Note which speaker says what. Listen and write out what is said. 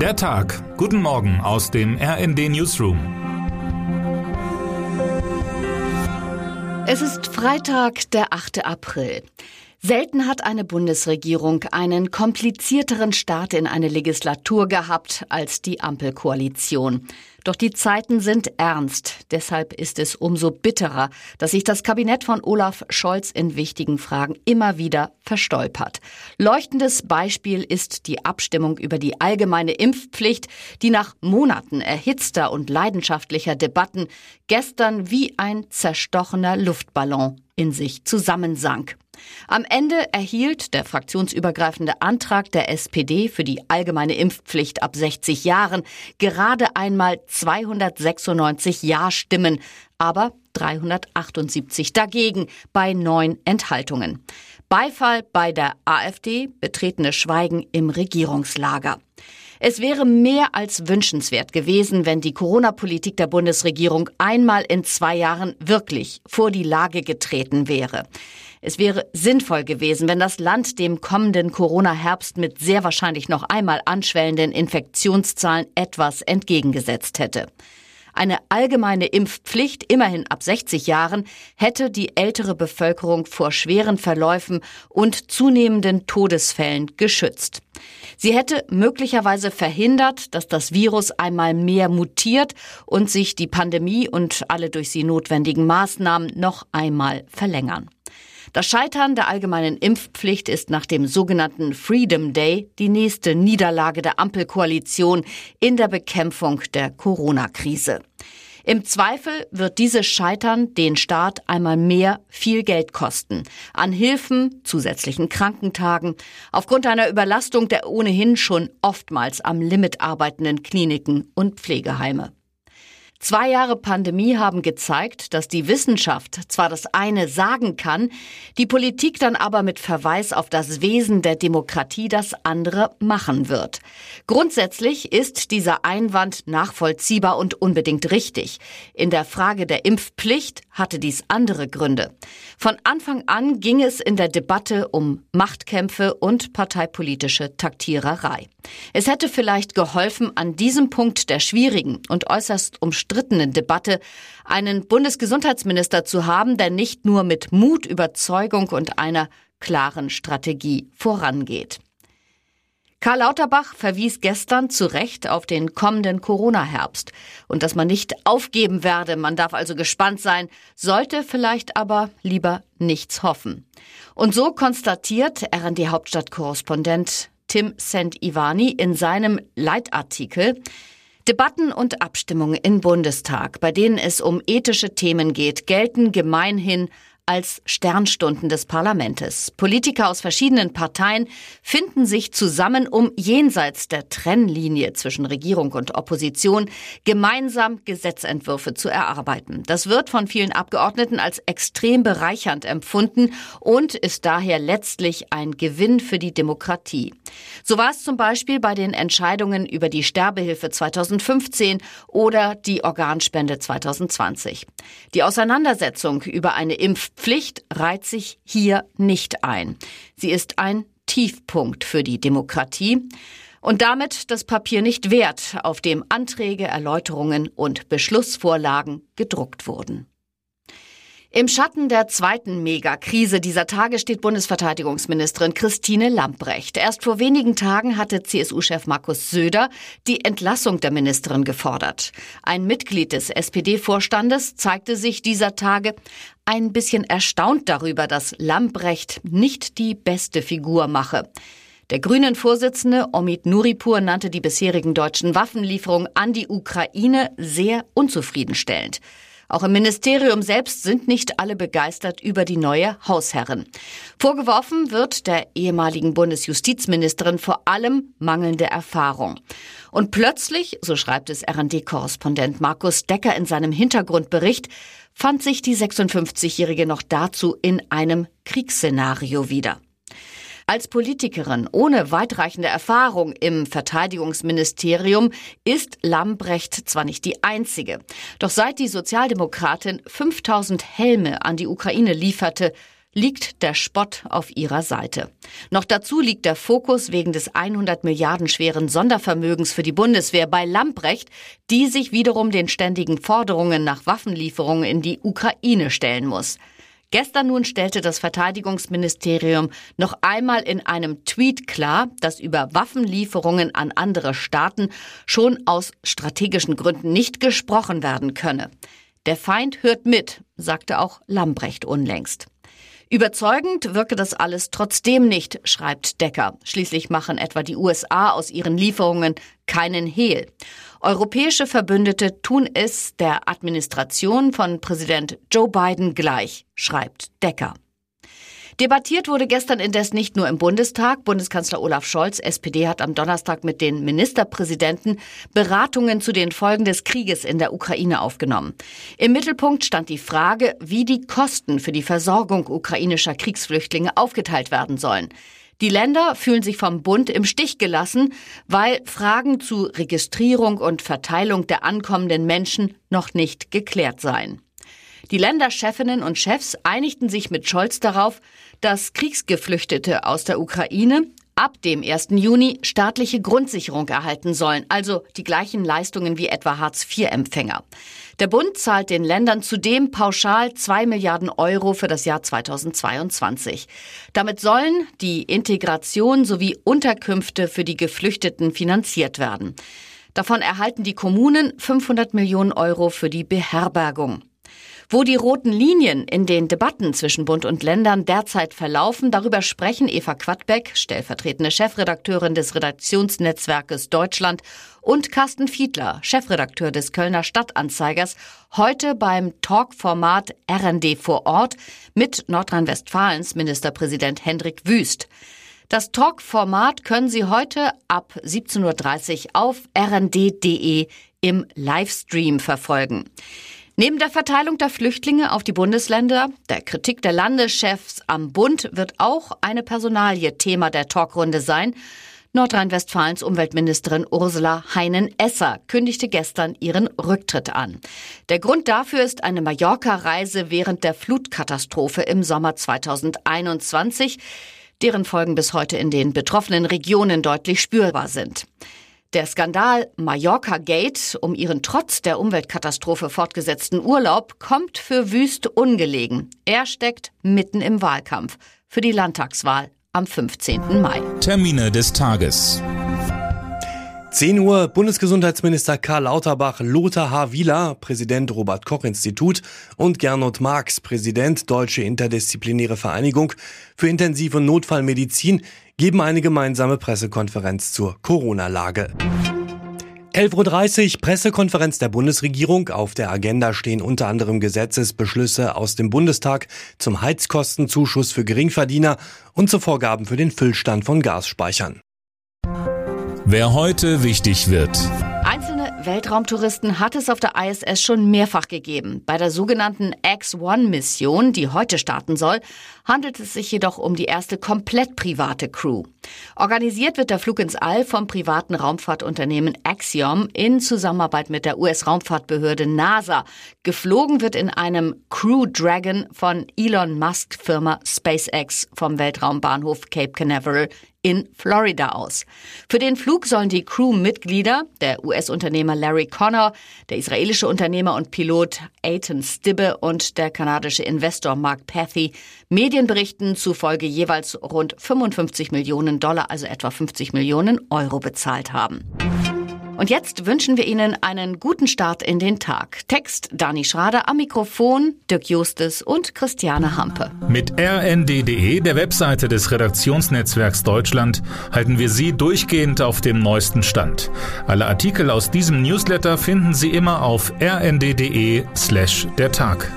Speaker 1: Der Tag. Guten Morgen aus dem RND Newsroom.
Speaker 2: Es ist Freitag, der 8. April. Selten hat eine Bundesregierung einen komplizierteren Start in eine Legislatur gehabt als die Ampelkoalition. Doch die Zeiten sind ernst. Deshalb ist es umso bitterer, dass sich das Kabinett von Olaf Scholz in wichtigen Fragen immer wieder verstolpert. Leuchtendes Beispiel ist die Abstimmung über die allgemeine Impfpflicht, die nach Monaten erhitzter und leidenschaftlicher Debatten gestern wie ein zerstochener Luftballon in sich zusammensank. Am Ende erhielt der fraktionsübergreifende Antrag der SPD für die allgemeine Impfpflicht ab 60 Jahren gerade einmal 296 Ja-Stimmen, aber 378 dagegen bei neun Enthaltungen. Beifall bei der AfD, betretenes Schweigen im Regierungslager. Es wäre mehr als wünschenswert gewesen, wenn die Corona-Politik der Bundesregierung einmal in zwei Jahren wirklich vor die Lage getreten wäre. Es wäre sinnvoll gewesen, wenn das Land dem kommenden Corona-Herbst mit sehr wahrscheinlich noch einmal anschwellenden Infektionszahlen etwas entgegengesetzt hätte. Eine allgemeine Impfpflicht, immerhin ab 60 Jahren, hätte die ältere Bevölkerung vor schweren Verläufen und zunehmenden Todesfällen geschützt. Sie hätte möglicherweise verhindert, dass das Virus einmal mehr mutiert und sich die Pandemie und alle durch sie notwendigen Maßnahmen noch einmal verlängern. Das Scheitern der allgemeinen Impfpflicht ist nach dem sogenannten Freedom Day die nächste Niederlage der Ampelkoalition in der Bekämpfung der Corona-Krise. Im Zweifel wird dieses Scheitern den Staat einmal mehr viel Geld kosten. An Hilfen, zusätzlichen Krankentagen, aufgrund einer Überlastung der ohnehin schon oftmals am Limit arbeitenden Kliniken und Pflegeheime. Zwei Jahre Pandemie haben gezeigt, dass die Wissenschaft zwar das eine sagen kann, die Politik dann aber mit Verweis auf das Wesen der Demokratie das andere machen wird. Grundsätzlich ist dieser Einwand nachvollziehbar und unbedingt richtig. In der Frage der Impfpflicht hatte dies andere Gründe. Von Anfang an ging es in der Debatte um Machtkämpfe und parteipolitische Taktiererei. Es hätte vielleicht geholfen, an diesem Punkt der schwierigen und äußerst umstrittenen Debatte einen Bundesgesundheitsminister zu haben, der nicht nur mit Mut, Überzeugung und einer klaren Strategie vorangeht. Karl Lauterbach verwies gestern zu Recht auf den kommenden Corona-Herbst und dass man nicht aufgeben werde. Man darf also gespannt sein, sollte vielleicht aber lieber nichts hoffen. Und so konstatiert RND-Hauptstadtkorrespondent Tim St-Ivani in seinem Leitartikel Debatten und Abstimmungen im Bundestag, bei denen es um ethische Themen geht, gelten gemeinhin als Sternstunden des Parlamentes. Politiker aus verschiedenen Parteien finden sich zusammen, um jenseits der Trennlinie zwischen Regierung und Opposition gemeinsam Gesetzentwürfe zu erarbeiten. Das wird von vielen Abgeordneten als extrem bereichernd empfunden und ist daher letztlich ein Gewinn für die Demokratie. So war es zum Beispiel bei den Entscheidungen über die Sterbehilfe 2015 oder die Organspende 2020. Die Auseinandersetzung über eine Impf Pflicht reiht sich hier nicht ein. Sie ist ein Tiefpunkt für die Demokratie und damit das Papier nicht wert, auf dem Anträge, Erläuterungen und Beschlussvorlagen gedruckt wurden. Im Schatten der zweiten Megakrise dieser Tage steht Bundesverteidigungsministerin Christine Lambrecht. Erst vor wenigen Tagen hatte CSU-Chef Markus Söder die Entlassung der Ministerin gefordert. Ein Mitglied des SPD-Vorstandes zeigte sich dieser Tage ein bisschen erstaunt darüber, dass Lambrecht nicht die beste Figur mache. Der grünen Vorsitzende Omid Nuripur nannte die bisherigen deutschen Waffenlieferungen an die Ukraine sehr unzufriedenstellend. Auch im Ministerium selbst sind nicht alle begeistert über die neue Hausherrin. Vorgeworfen wird der ehemaligen Bundesjustizministerin vor allem mangelnde Erfahrung. Und plötzlich, so schreibt es RD-Korrespondent Markus Decker in seinem Hintergrundbericht, fand sich die 56-Jährige noch dazu in einem Kriegsszenario wieder. Als Politikerin ohne weitreichende Erfahrung im Verteidigungsministerium ist Lambrecht zwar nicht die einzige, doch seit die Sozialdemokratin 5000 Helme an die Ukraine lieferte, liegt der Spott auf ihrer Seite. Noch dazu liegt der Fokus wegen des 100 Milliarden schweren Sondervermögens für die Bundeswehr bei Lamprecht, die sich wiederum den ständigen Forderungen nach Waffenlieferungen in die Ukraine stellen muss. Gestern nun stellte das Verteidigungsministerium noch einmal in einem Tweet klar, dass über Waffenlieferungen an andere Staaten schon aus strategischen Gründen nicht gesprochen werden könne. Der Feind hört mit, sagte auch Lambrecht unlängst. Überzeugend wirke das alles trotzdem nicht, schreibt Decker. Schließlich machen etwa die USA aus ihren Lieferungen keinen Hehl. Europäische Verbündete tun es der Administration von Präsident Joe Biden gleich, schreibt Decker. Debattiert wurde gestern indes nicht nur im Bundestag. Bundeskanzler Olaf Scholz, SPD, hat am Donnerstag mit den Ministerpräsidenten Beratungen zu den Folgen des Krieges in der Ukraine aufgenommen. Im Mittelpunkt stand die Frage, wie die Kosten für die Versorgung ukrainischer Kriegsflüchtlinge aufgeteilt werden sollen. Die Länder fühlen sich vom Bund im Stich gelassen, weil Fragen zu Registrierung und Verteilung der ankommenden Menschen noch nicht geklärt seien. Die Länderchefinnen und Chefs einigten sich mit Scholz darauf, dass Kriegsgeflüchtete aus der Ukraine ab dem 1. Juni staatliche Grundsicherung erhalten sollen, also die gleichen Leistungen wie etwa Hartz-IV-Empfänger. Der Bund zahlt den Ländern zudem pauschal zwei Milliarden Euro für das Jahr 2022. Damit sollen die Integration sowie Unterkünfte für die Geflüchteten finanziert werden. Davon erhalten die Kommunen 500 Millionen Euro für die Beherbergung. Wo die roten Linien in den Debatten zwischen Bund und Ländern derzeit verlaufen, darüber sprechen Eva Quadbeck, stellvertretende Chefredakteurin des Redaktionsnetzwerkes Deutschland, und Carsten Fiedler, Chefredakteur des Kölner Stadtanzeigers, heute beim Talkformat RND vor Ort mit Nordrhein-Westfalens Ministerpräsident Hendrik Wüst. Das Talk-Format können Sie heute ab 17.30 Uhr auf rnd.de im Livestream verfolgen. Neben der Verteilung der Flüchtlinge auf die Bundesländer, der Kritik der Landeschefs am Bund wird auch eine Personalie Thema der Talkrunde sein. Nordrhein-Westfalens Umweltministerin Ursula Heinen-Esser kündigte gestern ihren Rücktritt an. Der Grund dafür ist eine Mallorca-Reise während der Flutkatastrophe im Sommer 2021, deren Folgen bis heute in den betroffenen Regionen deutlich spürbar sind. Der Skandal Mallorca Gate um ihren trotz der Umweltkatastrophe fortgesetzten Urlaub kommt für Wüst ungelegen. Er steckt mitten im Wahlkampf für die Landtagswahl am 15. Mai.
Speaker 1: Termine des Tages.
Speaker 3: 10 Uhr Bundesgesundheitsminister Karl Lauterbach, Lothar H. Wieler, Präsident Robert Koch Institut und Gernot Marx, Präsident Deutsche Interdisziplinäre Vereinigung für Intensiv- und Notfallmedizin, geben eine gemeinsame Pressekonferenz zur Corona-Lage. 11.30 Uhr Pressekonferenz der Bundesregierung. Auf der Agenda stehen unter anderem Gesetzesbeschlüsse aus dem Bundestag zum Heizkostenzuschuss für Geringverdiener und zu Vorgaben für den Füllstand von Gasspeichern.
Speaker 1: Wer heute wichtig wird.
Speaker 2: Weltraumtouristen hat es auf der ISS schon mehrfach gegeben. Bei der sogenannten X-1-Mission, die heute starten soll, handelt es sich jedoch um die erste komplett private Crew. Organisiert wird der Flug ins All vom privaten Raumfahrtunternehmen Axiom in Zusammenarbeit mit der US-Raumfahrtbehörde NASA. Geflogen wird in einem Crew Dragon von Elon Musk Firma SpaceX vom Weltraumbahnhof Cape Canaveral in Florida aus. Für den Flug sollen die Crewmitglieder, der US-Unternehmer Larry Connor, der israelische Unternehmer und Pilot Aiton Stibbe und der kanadische Investor Mark Pathy Medienberichten zufolge jeweils rund 55 Millionen Dollar, also etwa 50 Millionen Euro bezahlt haben. Und jetzt wünschen wir Ihnen einen guten Start in den Tag. Text Dani Schrader am Mikrofon, Dirk Justes und Christiane Hampe.
Speaker 1: Mit rnd.de, der Webseite des Redaktionsnetzwerks Deutschland, halten wir Sie durchgehend auf dem neuesten Stand. Alle Artikel aus diesem Newsletter finden Sie immer auf rnd.de slash der Tag.